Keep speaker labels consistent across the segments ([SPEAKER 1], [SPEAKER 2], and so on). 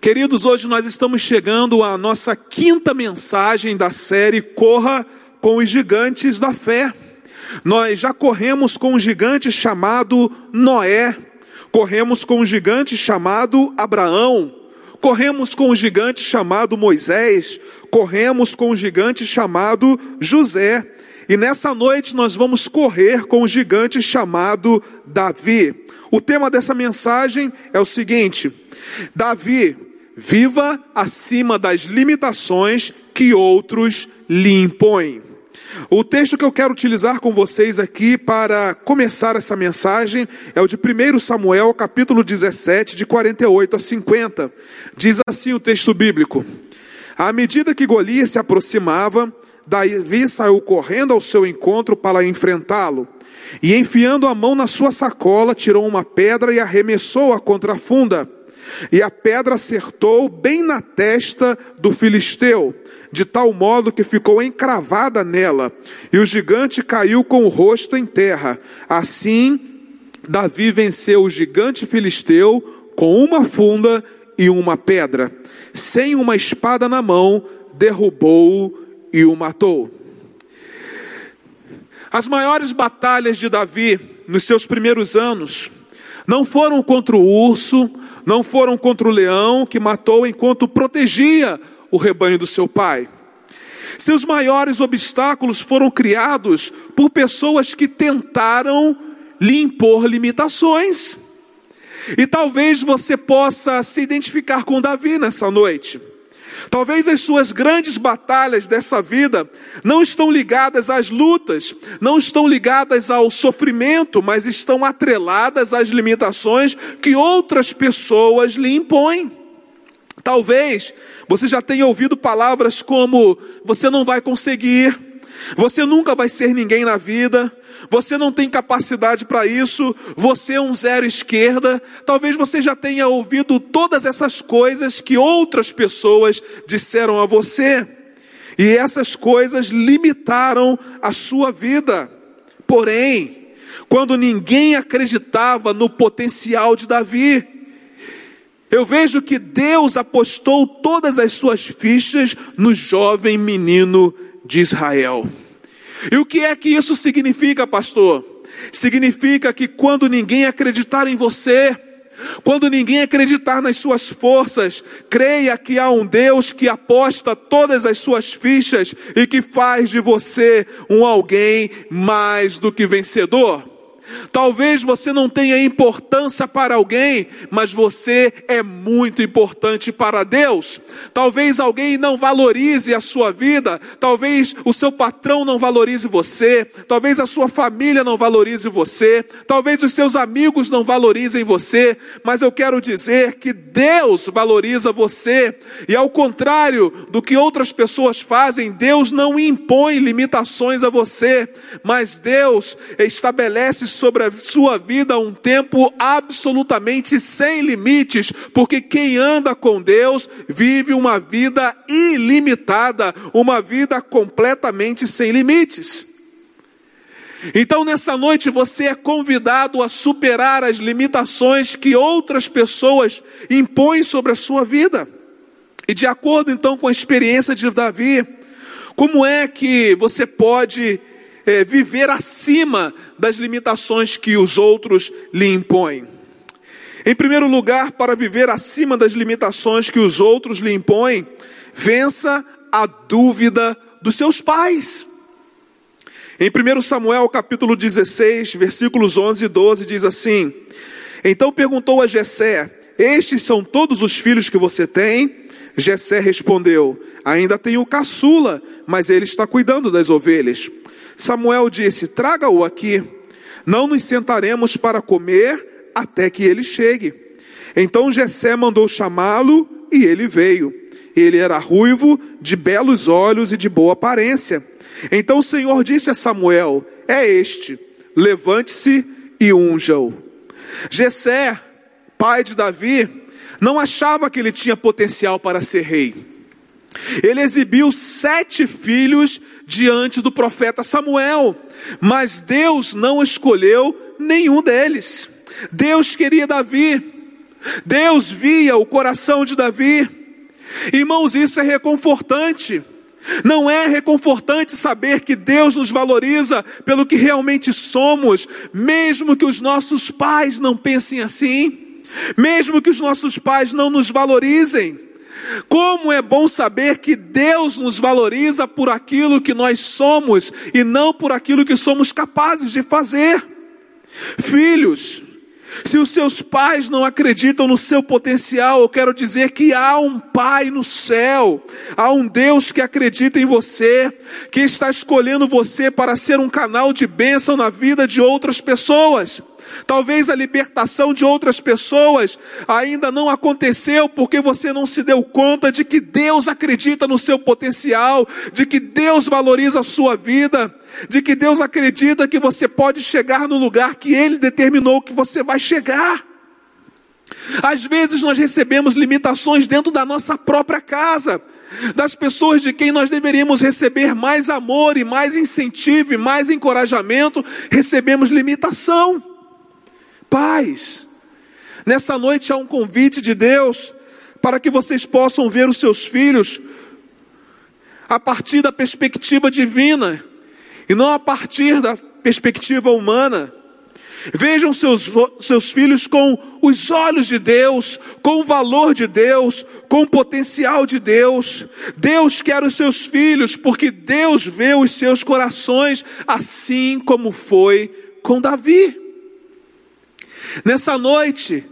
[SPEAKER 1] Queridos, hoje nós estamos chegando à nossa quinta mensagem da série Corra com os Gigantes da Fé. Nós já corremos com um gigante chamado Noé, corremos com um gigante chamado Abraão, corremos com um gigante chamado Moisés, corremos com um gigante chamado José, e nessa noite nós vamos correr com um gigante chamado Davi. O tema dessa mensagem é o seguinte: Davi Viva acima das limitações que outros lhe impõem. O texto que eu quero utilizar com vocês aqui para começar essa mensagem é o de 1 Samuel, capítulo 17, de 48 a 50. Diz assim o texto bíblico: À medida que Golias se aproximava, Davi saiu correndo ao seu encontro para enfrentá-lo. E enfiando a mão na sua sacola, tirou uma pedra e arremessou-a contra a funda e a pedra acertou bem na testa do filisteu, de tal modo que ficou encravada nela, e o gigante caiu com o rosto em terra. Assim, Davi venceu o gigante filisteu com uma funda e uma pedra. Sem uma espada na mão, derrubou-o e o matou. As maiores batalhas de Davi nos seus primeiros anos não foram contra o urso, não foram contra o leão que matou enquanto protegia o rebanho do seu pai. Seus maiores obstáculos foram criados por pessoas que tentaram lhe impor limitações. E talvez você possa se identificar com Davi nessa noite. Talvez as suas grandes batalhas dessa vida não estão ligadas às lutas, não estão ligadas ao sofrimento, mas estão atreladas às limitações que outras pessoas lhe impõem. Talvez você já tenha ouvido palavras como: você não vai conseguir, você nunca vai ser ninguém na vida, você não tem capacidade para isso, você é um zero esquerda. Talvez você já tenha ouvido todas essas coisas que outras pessoas disseram a você, e essas coisas limitaram a sua vida. Porém, quando ninguém acreditava no potencial de Davi, eu vejo que Deus apostou todas as suas fichas no jovem menino de Israel. E o que é que isso significa, pastor? Significa que quando ninguém acreditar em você, quando ninguém acreditar nas suas forças, creia que há um Deus que aposta todas as suas fichas e que faz de você um alguém mais do que vencedor. Talvez você não tenha importância para alguém, mas você é muito importante para Deus. Talvez alguém não valorize a sua vida, talvez o seu patrão não valorize você, talvez a sua família não valorize você, talvez os seus amigos não valorizem você, mas eu quero dizer que Deus valoriza você, e ao contrário do que outras pessoas fazem, Deus não impõe limitações a você, mas Deus estabelece sobre a sua vida um tempo absolutamente sem limites, porque quem anda com Deus vive uma vida ilimitada, uma vida completamente sem limites. Então, nessa noite, você é convidado a superar as limitações que outras pessoas impõem sobre a sua vida. E de acordo então com a experiência de Davi, como é que você pode é, viver acima das limitações que os outros lhe impõem. Em primeiro lugar, para viver acima das limitações que os outros lhe impõem, vença a dúvida dos seus pais. Em 1 Samuel capítulo 16, versículos 11 e 12 diz assim: Então perguntou a Jessé: Estes são todos os filhos que você tem? Jessé respondeu: Ainda tenho caçula, mas ele está cuidando das ovelhas. Samuel disse: Traga-o aqui, não nos sentaremos para comer até que ele chegue. Então Jessé mandou chamá-lo e ele veio. Ele era ruivo, de belos olhos e de boa aparência. Então o Senhor disse a Samuel: É este, levante-se e unja-o. Jessé, pai de Davi, não achava que ele tinha potencial para ser rei. Ele exibiu sete filhos diante do profeta Samuel, mas Deus não escolheu nenhum deles. Deus queria Davi, Deus via o coração de Davi. Irmãos, isso é reconfortante. Não é reconfortante saber que Deus nos valoriza pelo que realmente somos, mesmo que os nossos pais não pensem assim, mesmo que os nossos pais não nos valorizem. Como é bom saber que Deus nos valoriza por aquilo que nós somos e não por aquilo que somos capazes de fazer. Filhos, se os seus pais não acreditam no seu potencial, eu quero dizer que há um Pai no céu, há um Deus que acredita em você, que está escolhendo você para ser um canal de bênção na vida de outras pessoas. Talvez a libertação de outras pessoas ainda não aconteceu porque você não se deu conta de que Deus acredita no seu potencial, de que Deus valoriza a sua vida de que Deus acredita que você pode chegar no lugar que Ele determinou que você vai chegar. Às vezes nós recebemos limitações dentro da nossa própria casa, das pessoas de quem nós deveríamos receber mais amor e mais incentivo e mais encorajamento, recebemos limitação. Pais, nessa noite há um convite de Deus para que vocês possam ver os seus filhos a partir da perspectiva divina e não a partir da perspectiva humana. Vejam seus, seus filhos com os olhos de Deus, com o valor de Deus, com o potencial de Deus. Deus quer os seus filhos, porque Deus vê os seus corações, assim como foi com Davi. Nessa noite,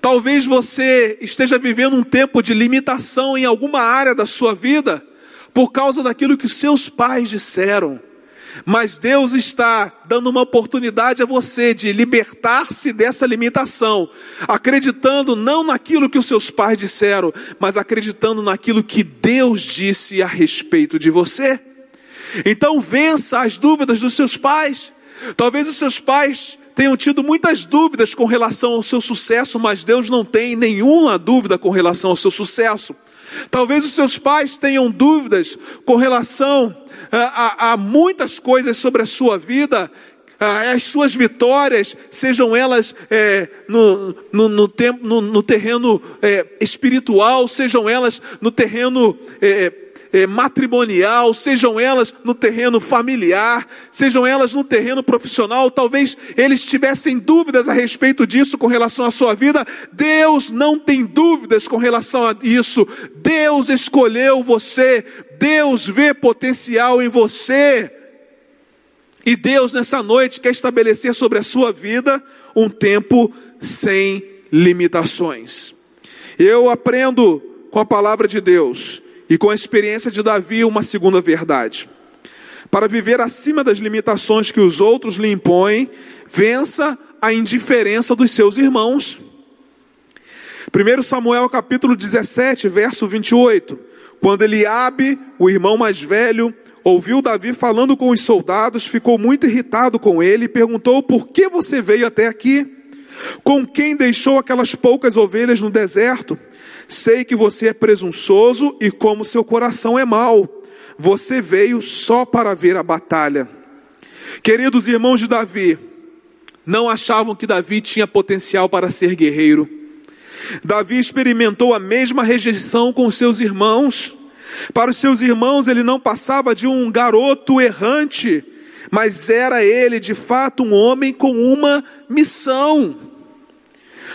[SPEAKER 1] talvez você esteja vivendo um tempo de limitação em alguma área da sua vida, por causa daquilo que seus pais disseram mas Deus está dando uma oportunidade a você de libertar-se dessa limitação, acreditando não naquilo que os seus pais disseram, mas acreditando naquilo que Deus disse a respeito de você. Então vença as dúvidas dos seus pais. Talvez os seus pais tenham tido muitas dúvidas com relação ao seu sucesso, mas Deus não tem nenhuma dúvida com relação ao seu sucesso. Talvez os seus pais tenham dúvidas com relação há, há muitas coisas sobre a sua vida, as suas vitórias, sejam elas é, no, no, no, tempo, no, no terreno é, espiritual, sejam elas no terreno é, é, matrimonial, sejam elas no terreno familiar, sejam elas no terreno profissional, talvez eles tivessem dúvidas a respeito disso com relação à sua vida. Deus não tem dúvidas com relação a isso. Deus escolheu você, Deus vê potencial em você. E Deus nessa noite quer estabelecer sobre a sua vida um tempo sem limitações. Eu aprendo com a palavra de Deus e com a experiência de Davi uma segunda verdade. Para viver acima das limitações que os outros lhe impõem, vença a indiferença dos seus irmãos. 1 Samuel capítulo 17, verso 28. Quando Eliabe, o irmão mais velho, ouviu Davi falando com os soldados, ficou muito irritado com ele e perguntou: Por que você veio até aqui? Com quem deixou aquelas poucas ovelhas no deserto? Sei que você é presunçoso e como seu coração é mau. Você veio só para ver a batalha. Queridos irmãos de Davi, não achavam que Davi tinha potencial para ser guerreiro. Davi experimentou a mesma rejeição com seus irmãos. Para os seus irmãos, ele não passava de um garoto errante, mas era ele de fato um homem com uma missão.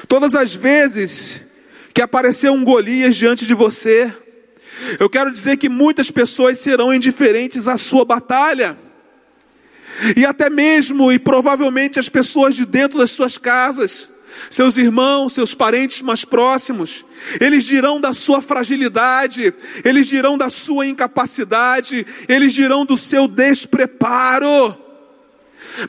[SPEAKER 1] Todas as vezes que apareceu um Golias diante de você, eu quero dizer que muitas pessoas serão indiferentes à sua batalha. E até mesmo e provavelmente as pessoas de dentro das suas casas seus irmãos, seus parentes mais próximos, eles dirão da sua fragilidade, eles dirão da sua incapacidade, eles dirão do seu despreparo.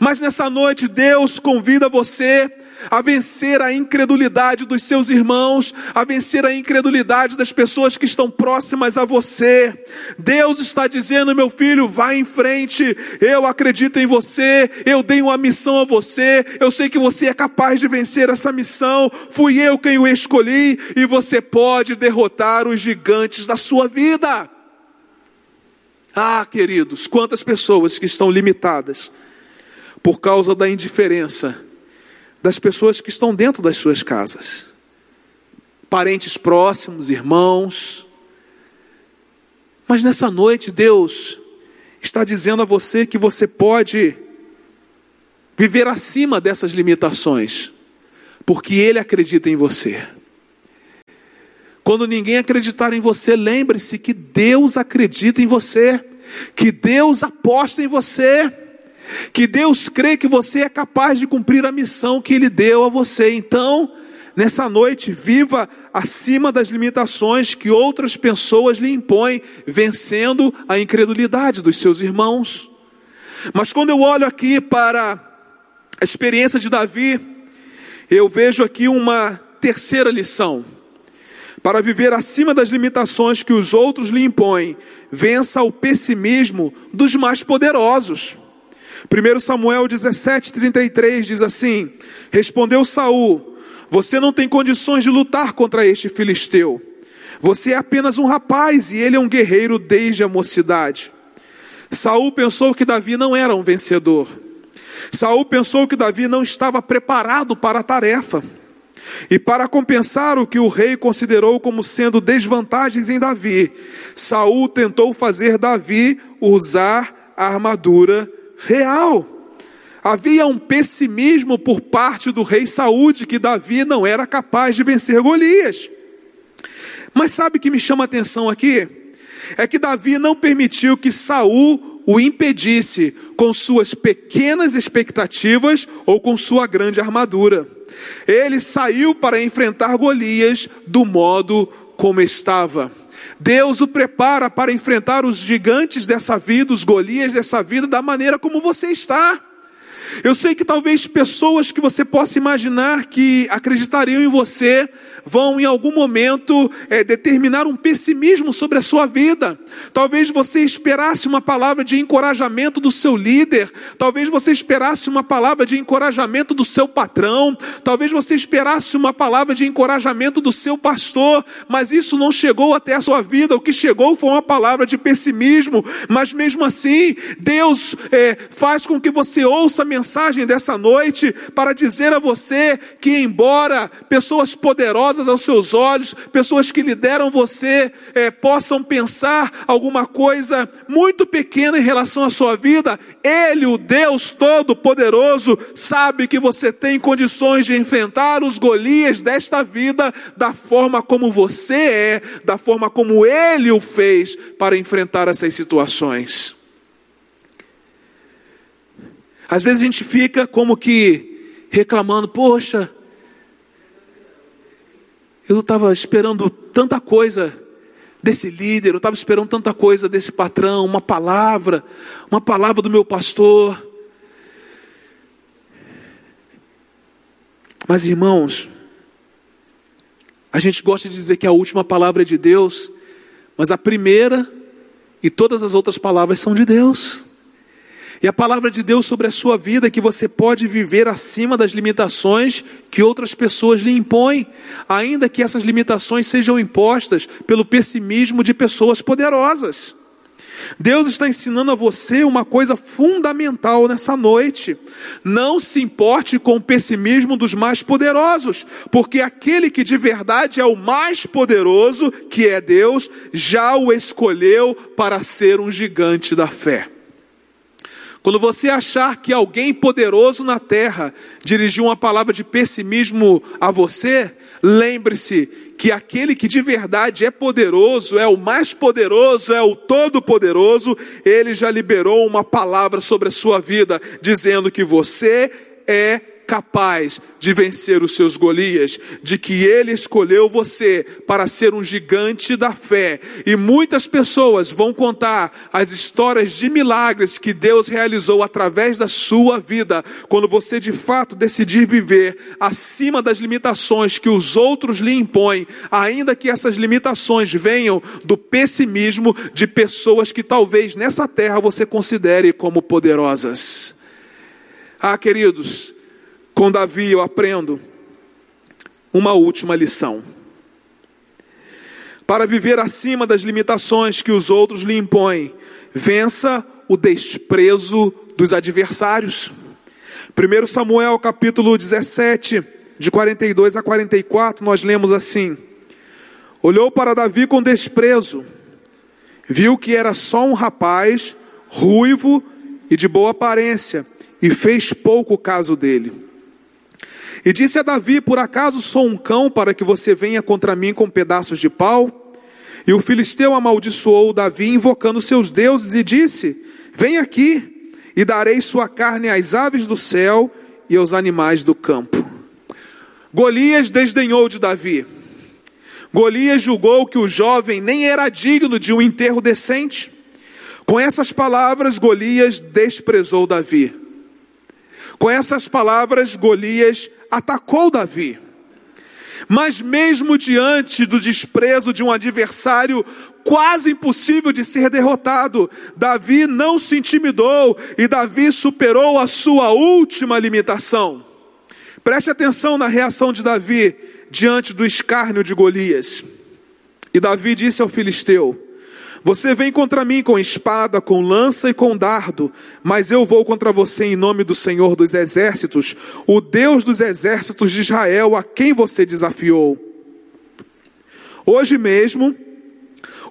[SPEAKER 1] Mas nessa noite Deus convida você a vencer a incredulidade dos seus irmãos, a vencer a incredulidade das pessoas que estão próximas a você. Deus está dizendo, meu filho, vá em frente. Eu acredito em você, eu dei uma missão a você. Eu sei que você é capaz de vencer essa missão. Fui eu quem o escolhi e você pode derrotar os gigantes da sua vida. Ah, queridos, quantas pessoas que estão limitadas por causa da indiferença das pessoas que estão dentro das suas casas. parentes próximos, irmãos. Mas nessa noite, Deus está dizendo a você que você pode viver acima dessas limitações, porque Ele acredita em você. Quando ninguém acreditar em você, lembre-se que Deus acredita em você, que Deus aposta em você, que Deus crê que você é capaz de cumprir a missão que Ele deu a você. Então, nessa noite, viva acima das limitações que outras pessoas lhe impõem, vencendo a incredulidade dos seus irmãos. Mas quando eu olho aqui para a experiência de Davi, eu vejo aqui uma terceira lição. Para viver acima das limitações que os outros lhe impõem, vença o pessimismo dos mais poderosos. 1 Samuel 17:33 diz assim: Respondeu Saul: Você não tem condições de lutar contra este filisteu. Você é apenas um rapaz e ele é um guerreiro desde a mocidade. Saul pensou que Davi não era um vencedor. Saul pensou que Davi não estava preparado para a tarefa. E para compensar o que o rei considerou como sendo desvantagens em Davi, Saul tentou fazer Davi usar a armadura real. Havia um pessimismo por parte do rei Saúl de que Davi não era capaz de vencer Golias. Mas sabe o que me chama a atenção aqui? É que Davi não permitiu que Saul o impedisse com suas pequenas expectativas ou com sua grande armadura. Ele saiu para enfrentar Golias do modo como estava. Deus o prepara para enfrentar os gigantes dessa vida, os Golias dessa vida, da maneira como você está. Eu sei que talvez pessoas que você possa imaginar que acreditariam em você vão em algum momento é, determinar um pessimismo sobre a sua vida. Talvez você esperasse uma palavra de encorajamento do seu líder, talvez você esperasse uma palavra de encorajamento do seu patrão, talvez você esperasse uma palavra de encorajamento do seu pastor, mas isso não chegou até a sua vida. O que chegou foi uma palavra de pessimismo, mas mesmo assim, Deus é, faz com que você ouça a mensagem dessa noite para dizer a você que, embora pessoas poderosas, aos seus olhos, pessoas que lideram você, é, possam pensar alguma coisa muito pequena em relação à sua vida, Ele, o Deus Todo-Poderoso, sabe que você tem condições de enfrentar os Golias desta vida da forma como você é, da forma como Ele o fez para enfrentar essas situações. Às vezes a gente fica como que reclamando, poxa, eu estava esperando tanta coisa desse líder, eu estava esperando tanta coisa desse patrão, uma palavra, uma palavra do meu pastor. Mas irmãos, a gente gosta de dizer que a última palavra é de Deus, mas a primeira e todas as outras palavras são de Deus. E a palavra de Deus sobre a sua vida é que você pode viver acima das limitações que outras pessoas lhe impõem, ainda que essas limitações sejam impostas pelo pessimismo de pessoas poderosas. Deus está ensinando a você uma coisa fundamental nessa noite. Não se importe com o pessimismo dos mais poderosos, porque aquele que de verdade é o mais poderoso, que é Deus, já o escolheu para ser um gigante da fé. Quando você achar que alguém poderoso na terra dirigiu uma palavra de pessimismo a você, lembre-se que aquele que de verdade é poderoso, é o mais poderoso, é o todo-poderoso, ele já liberou uma palavra sobre a sua vida, dizendo que você é capaz de vencer os seus Golias, de que ele escolheu você para ser um gigante da fé. E muitas pessoas vão contar as histórias de milagres que Deus realizou através da sua vida, quando você de fato decidir viver acima das limitações que os outros lhe impõem, ainda que essas limitações venham do pessimismo de pessoas que talvez nessa terra você considere como poderosas. Ah, queridos, com Davi eu aprendo uma última lição. Para viver acima das limitações que os outros lhe impõem, vença o desprezo dos adversários. 1 Samuel capítulo 17, de 42 a 44, nós lemos assim: olhou para Davi com desprezo, viu que era só um rapaz, ruivo e de boa aparência, e fez pouco caso dele. E disse a Davi: Por acaso sou um cão para que você venha contra mim com pedaços de pau? E o filisteu amaldiçoou Davi, invocando seus deuses, e disse: Vem aqui, e darei sua carne às aves do céu e aos animais do campo. Golias desdenhou de Davi. Golias julgou que o jovem nem era digno de um enterro decente. Com essas palavras, Golias desprezou Davi. Com essas palavras, Golias atacou Davi. Mas, mesmo diante do desprezo de um adversário quase impossível de ser derrotado, Davi não se intimidou e Davi superou a sua última limitação. Preste atenção na reação de Davi diante do escárnio de Golias. E Davi disse ao filisteu: Você vem contra mim com espada, com lança e com dardo, mas eu vou contra você em nome do Senhor dos exércitos, o Deus dos exércitos de Israel, a quem você desafiou. Hoje mesmo,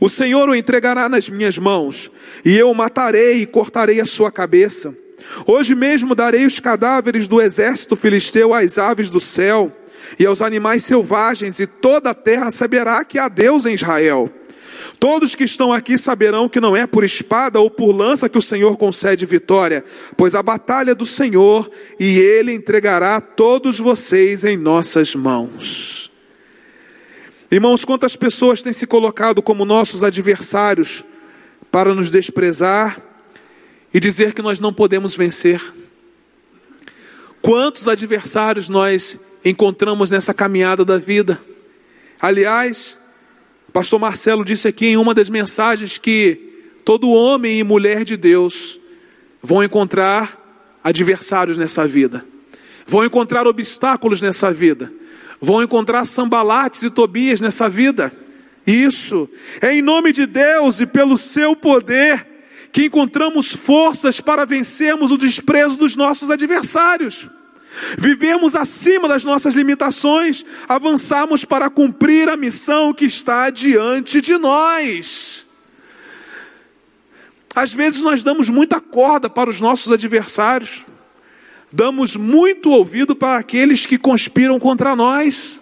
[SPEAKER 1] o Senhor o entregará nas minhas mãos, e eu o matarei e cortarei a sua cabeça. Hoje mesmo darei os cadáveres do exército filisteu às aves do céu e aos animais selvagens, e toda a terra saberá que há Deus em Israel. Todos que estão aqui saberão que não é por espada ou por lança que o Senhor concede vitória, pois a batalha é do Senhor e ele entregará todos vocês em nossas mãos. Irmãos, quantas pessoas têm se colocado como nossos adversários para nos desprezar e dizer que nós não podemos vencer? Quantos adversários nós encontramos nessa caminhada da vida? Aliás, pastor Marcelo disse aqui em uma das mensagens que todo homem e mulher de Deus vão encontrar adversários nessa vida, vão encontrar obstáculos nessa vida vão encontrar Sambalates e Tobias nessa vida. Isso é em nome de Deus e pelo seu poder que encontramos forças para vencermos o desprezo dos nossos adversários. Vivemos acima das nossas limitações, avançamos para cumprir a missão que está diante de nós. Às vezes nós damos muita corda para os nossos adversários damos muito ouvido para aqueles que conspiram contra nós.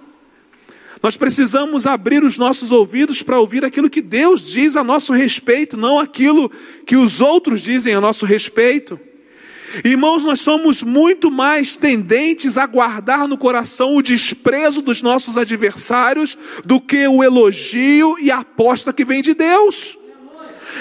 [SPEAKER 1] Nós precisamos abrir os nossos ouvidos para ouvir aquilo que Deus diz a nosso respeito, não aquilo que os outros dizem a nosso respeito. Irmãos, nós somos muito mais tendentes a guardar no coração o desprezo dos nossos adversários do que o elogio e a aposta que vem de Deus.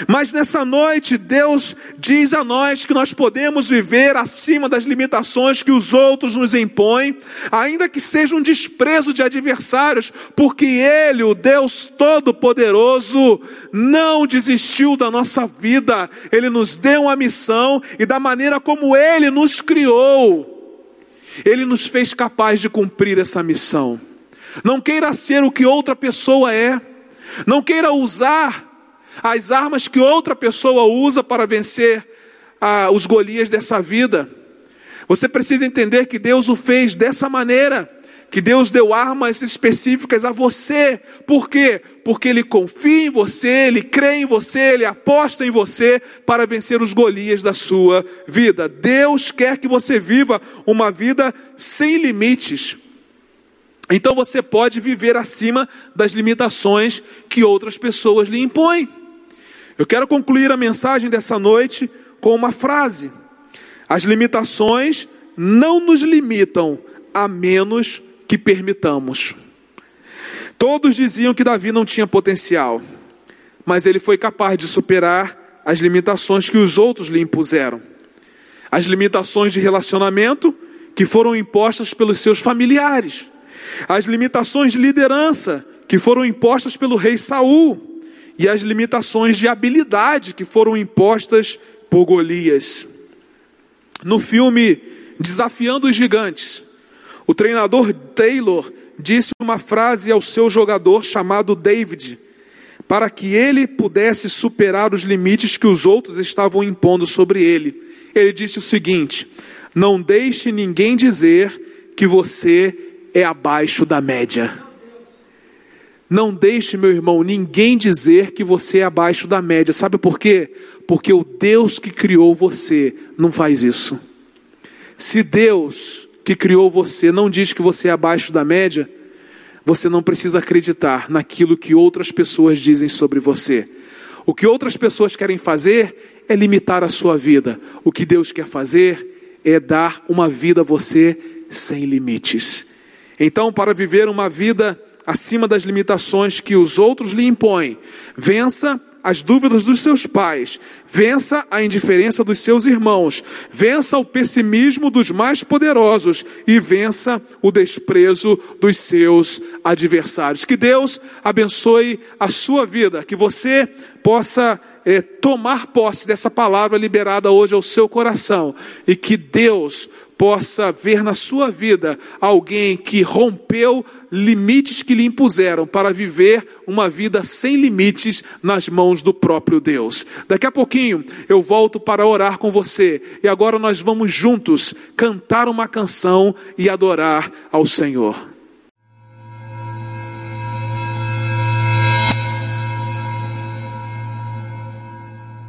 [SPEAKER 1] Mas nessa noite, Deus diz a nós que nós podemos viver acima das limitações que os outros nos impõem, ainda que seja um desprezo de adversários, porque Ele, o Deus Todo-Poderoso, não desistiu da nossa vida, Ele nos deu uma missão e da maneira como Ele nos criou, Ele nos fez capaz de cumprir essa missão. Não queira ser o que outra pessoa é, não queira usar as armas que outra pessoa usa para vencer ah, os Golias dessa vida. Você precisa entender que Deus o fez dessa maneira, que Deus deu armas específicas a você. Por quê? Porque Ele confia em você, Ele crê em você, Ele aposta em você para vencer os Golias da sua vida. Deus quer que você viva uma vida sem limites. Então você pode viver acima das limitações que outras pessoas lhe impõem. Eu quero concluir a mensagem dessa noite com uma frase: As limitações não nos limitam a menos que permitamos. Todos diziam que Davi não tinha potencial, mas ele foi capaz de superar as limitações que os outros lhe impuseram. As limitações de relacionamento que foram impostas pelos seus familiares. As limitações de liderança que foram impostas pelo rei Saul e as limitações de habilidade que foram impostas por Golias. No filme Desafiando os Gigantes, o treinador Taylor disse uma frase ao seu jogador chamado David, para que ele pudesse superar os limites que os outros estavam impondo sobre ele. Ele disse o seguinte: Não deixe ninguém dizer que você é abaixo da média. Não deixe, meu irmão, ninguém dizer que você é abaixo da média. Sabe por quê? Porque o Deus que criou você não faz isso. Se Deus que criou você não diz que você é abaixo da média, você não precisa acreditar naquilo que outras pessoas dizem sobre você. O que outras pessoas querem fazer é limitar a sua vida. O que Deus quer fazer é dar uma vida a você sem limites. Então, para viver uma vida acima das limitações que os outros lhe impõem, vença as dúvidas dos seus pais, vença a indiferença dos seus irmãos, vença o pessimismo dos mais poderosos. E vença o desprezo dos seus adversários. Que Deus abençoe a sua vida, que você possa é, tomar posse dessa palavra liberada hoje ao seu coração. E que Deus possa ver na sua vida alguém que rompeu limites que lhe impuseram para viver uma vida sem limites nas mãos do próprio Deus. Daqui a pouquinho eu volto para orar com você e agora nós vamos juntos cantar uma canção e adorar ao Senhor.